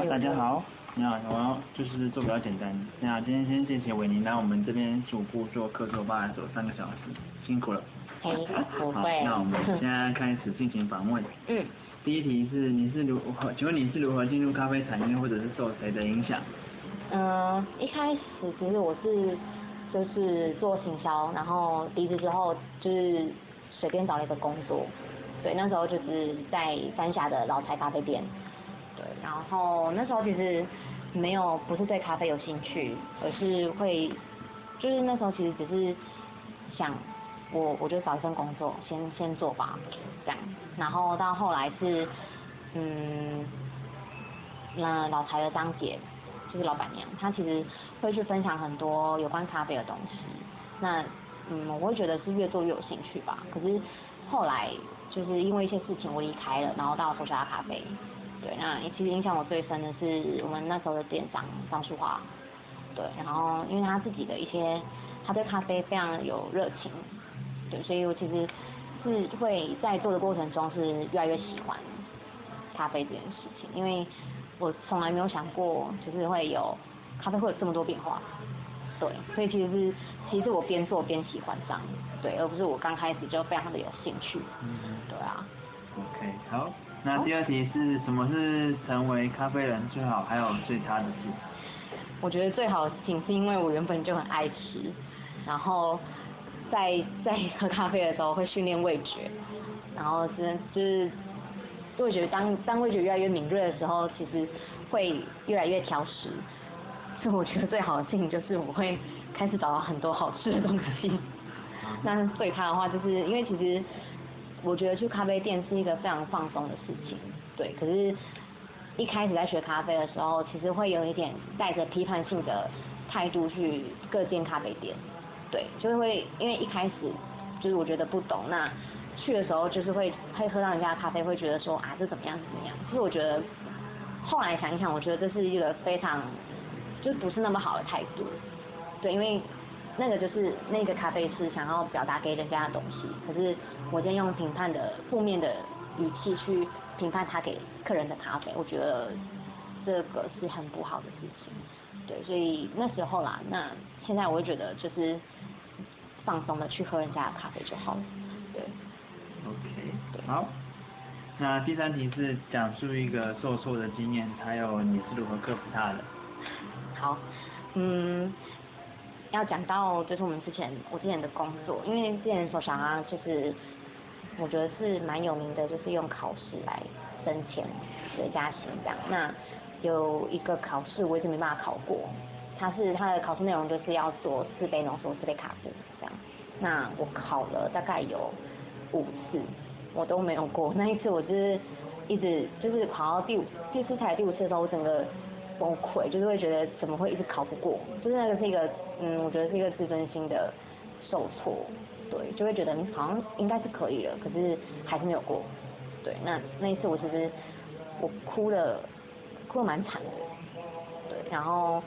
好，大家好。你好，我要就是做比较简单。那今天先谢谢伟宁来我们这边主播做客座吧，走三个小时，辛苦了。嘿，不好，会。那我们现在开始进行访问。嗯，第一题是你是如何？请问你是如何进入咖啡产业，或者是受谁的影响？嗯，一开始其实我是就是做行销，然后离职之后就是随便找了一个工作。对，那时候就是在三峡的老柴咖啡店。然后那时候其实没有不是对咖啡有兴趣，而是会就是那时候其实只是想我我就找一份工作先先做吧，这样。然后到后来是嗯，那老柴的张姐就是老板娘，她其实会去分享很多有关咖啡的东西。那嗯，我会觉得是越做越有兴趣吧。可是后来就是因为一些事情我离开了，然后到佛沙咖啡。对，那其实影响我最深的是我们那时候的店长张淑华，对，然后因为他自己的一些，他对咖啡非常有热情，对，所以我其实是会在做的过程中是越来越喜欢咖啡这件事情，因为我从来没有想过就是会有咖啡会有这么多变化，对，所以其实是其实我边做边喜欢上，对，而不是我刚开始就非常的有兴趣，嗯，对啊，OK，好。那第二题是什么是成为咖啡人最好还有最差的事？我觉得最好的事情是因为我原本就很爱吃，然后在在喝咖啡的时候会训练味觉，然后是就是味觉当当味觉越来越敏锐的时候，其实会越来越挑食。所以我觉得最好的事情就是我会开始找到很多好吃的东西。那最差的话就是因为其实。我觉得去咖啡店是一个非常放松的事情，对。可是，一开始在学咖啡的时候，其实会有一点带着批判性的态度去各间咖啡店，对，就是会因为一开始就是我觉得不懂，那去的时候就是会会喝到人家的咖啡，会觉得说啊这怎么样怎么样。其实我觉得后来想一想，我觉得这是一个非常就不是那么好的态度，对，因为。那个就是那个咖啡师想要表达给人家的东西，可是我今天用评判的负面的语气去评判他给客人的咖啡，我觉得这个是很不好的事情。对，所以那时候啦，那现在我会觉得就是放松的去喝人家的咖啡就好了。对，OK，好。那第三题是讲述一个受挫的经验，还有你是如何克服它的。好，嗯。要讲到就是我们之前我之前的工作，因为之前所想啊，就是我觉得是蛮有名的，就是用考试来升迁、学加薪这样。那有一个考试我一直没办法考过，它是它的考试内容就是要做四杯浓缩、四杯卡布这样。那我考了大概有五次，我都没有过。那一次我就是一直就是考到第五、第四台第五次的时候，我整个。崩溃，就是会觉得怎么会一直考不过，就是那个是一个，嗯，我觉得是一个自尊心的受挫，对，就会觉得你好像应该是可以了，可是还是没有过，对，那那一次我其实我哭了，哭了蛮惨的，对，然后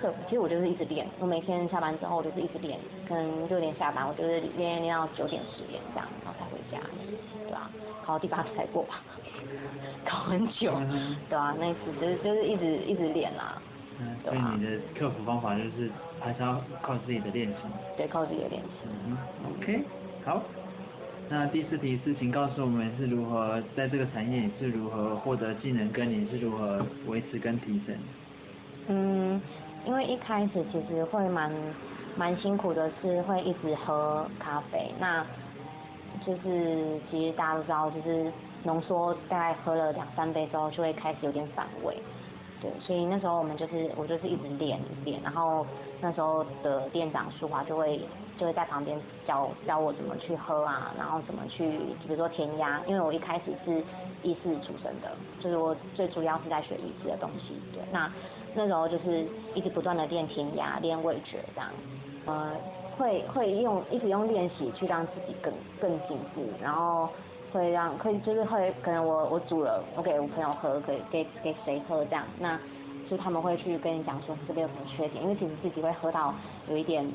课其实我就是一直练，我每天下班之后就是一直练，可能六点下班，我就是练练到九点十点这样，对吧？考到第八次才过吧。考很久，对啊，那次就是就是一直一直练啦。嗯，所以你的克服方法就是还是要靠自己的练习。对，靠自己的练习。嗯，OK，好。那第四题是，请告诉我们是如何在这个产业是如何获得技能，跟你是如何维持跟提升。嗯，因为一开始其实会蛮蛮辛苦的，是会一直喝咖啡。那就是其实大家都知道，就是。浓缩大概喝了两三杯之后，就会开始有点反胃，对，所以那时候我们就是我就是一直练练，然后那时候的店长淑华就会就会在旁边教教我怎么去喝啊，然后怎么去比如说填压，因为我一开始是意式出身的，就是我最主要是在学意式的东西，对，那那时候就是一直不断的练填压、练味觉这样，呃，会会用一直用练习去让自己更更进步，然后。会让可以就是会可能我我煮了我给我朋友喝给给给谁喝这样那就他们会去跟你讲说这边有什么缺点因为其实自己会喝到有一点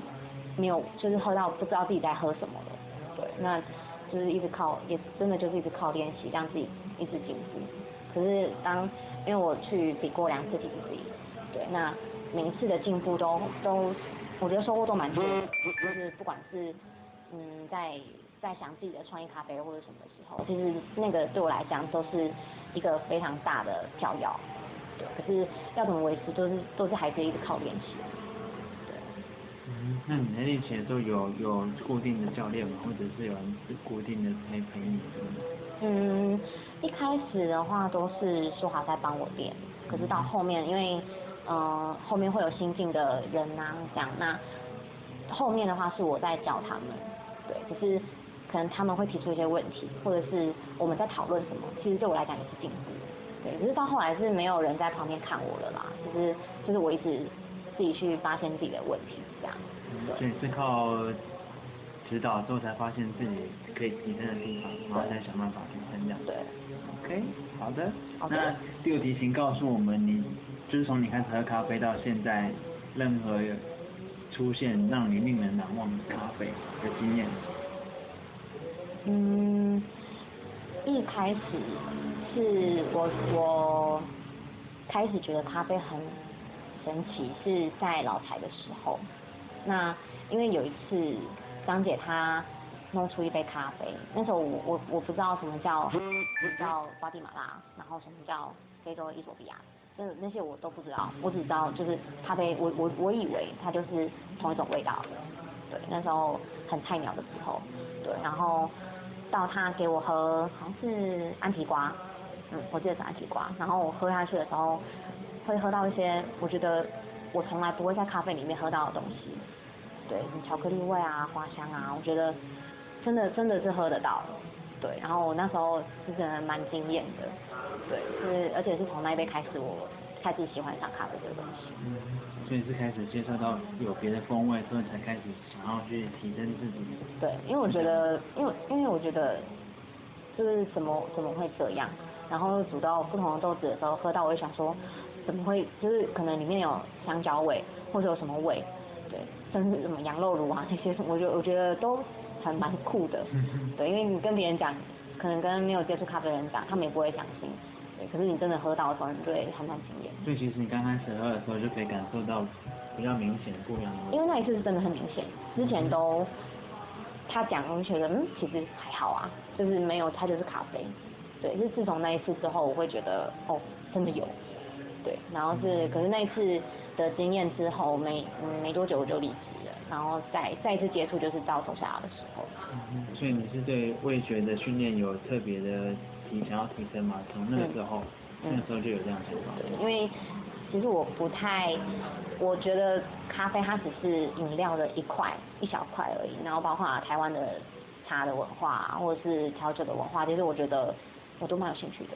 没有就是喝到不知道自己在喝什么了对那就是一直靠也真的就是一直靠练习让自己一直进步可是当因为我去比过两次 T C，对，那每一次的进步都都，我觉得收获都蛮多的，就是不管是嗯在在想自己的创意咖啡或者什么的时候，其实那个对我来讲都是一个非常大的跳跃，对，可是要怎么维持，都是都是还是一直靠练习。嗯，那你在练习的时候有有固定的教练吗？或者是有人是固定的陪陪你什么的？嗯，一开始的话都是舒华在帮我练，可是到后面因为呃后面会有新进的人啊，这样那后面的话是我在教他们，对，只是可能他们会提出一些问题，或者是我们在讨论什么，其实对我来讲也是进步，对，可是到后来是没有人在旁边看我了啦，就是就是我一直自己去发现自己的问题，这样，所以是靠指导之后才发现自己可以提升的地方，然后再想办法提升这样。对。OK，好的。好的那第五题，请告诉我们你就是从你开始喝咖啡到现在，任何出现让你令人难忘的咖啡的经验。嗯，一开始是我我开始觉得咖啡很神奇，是在老台的时候。那因为有一次张姐她弄出一杯咖啡，那时候我我我不知道什么叫不知道瓜地马拉，然后什么叫非洲伊索比亚，那那些我都不知道，我只知道就是咖啡，我我我以为它就是同一种味道。对，那时候很菜鸟的时候，对，然后到他给我喝，好像是安提瓜，嗯，我记得是安提瓜，然后我喝下去的时候，会喝到一些我觉得我从来不会在咖啡里面喝到的东西，对，巧克力味啊、花香啊，我觉得真的真的是喝得到，对，然后我那时候是真的蛮惊艳的，对，是而且是从那一杯开始，我开始喜欢上咖啡这个东西。嗯，所以是开始接受到有别的风味，所以才开始想要去提升自己。对，因为我觉得，因为因为我觉得，就是怎么怎么会这样？然后煮到不同的豆子的时候，喝到我就想说，怎么会？就是可能里面有香蕉味，或者有什么味，对，甚至什么羊肉炉啊那些，我觉得我觉得都很蛮酷的。对，因为你跟别人讲，可能跟没有接触咖啡的人讲，他们也不会相信。对，可是你真的喝到的时候，你就会还蛮惊艳。所以其实你刚开始喝的时候就可以感受到比较明显的不一样的。因为那一次是真的很明显，之前都他讲，我就觉得嗯，其实还好啊，就是没有，它就是咖啡。对，是自从那一次之后，我会觉得哦，真的有。对，然后是，可是那一次的经验之后，没嗯没多久我就离职了，然后再再一次接触就是到手下的时候。嗯所以你是对味觉的训练有特别的提想要提升吗？从那个时候，嗯那个时候就有这样的想法。对，因为其实我不太，我觉得咖啡它只是饮料的一块一小块而已，然后包括台湾的茶的文化或者是调酒的文化，其实我觉得我都蛮有兴趣的。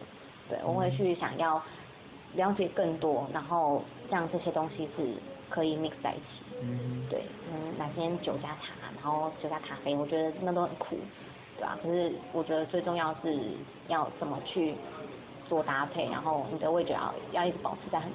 对，我会去想要了解更多，然后让这些东西是可以 mix 在一起。嗯，对，嗯，哪天酒加茶，然后酒加咖啡，我觉得那都很酷，对吧、可是我觉得最重要是要怎么去做搭配，然后你的味觉要要一直保持在很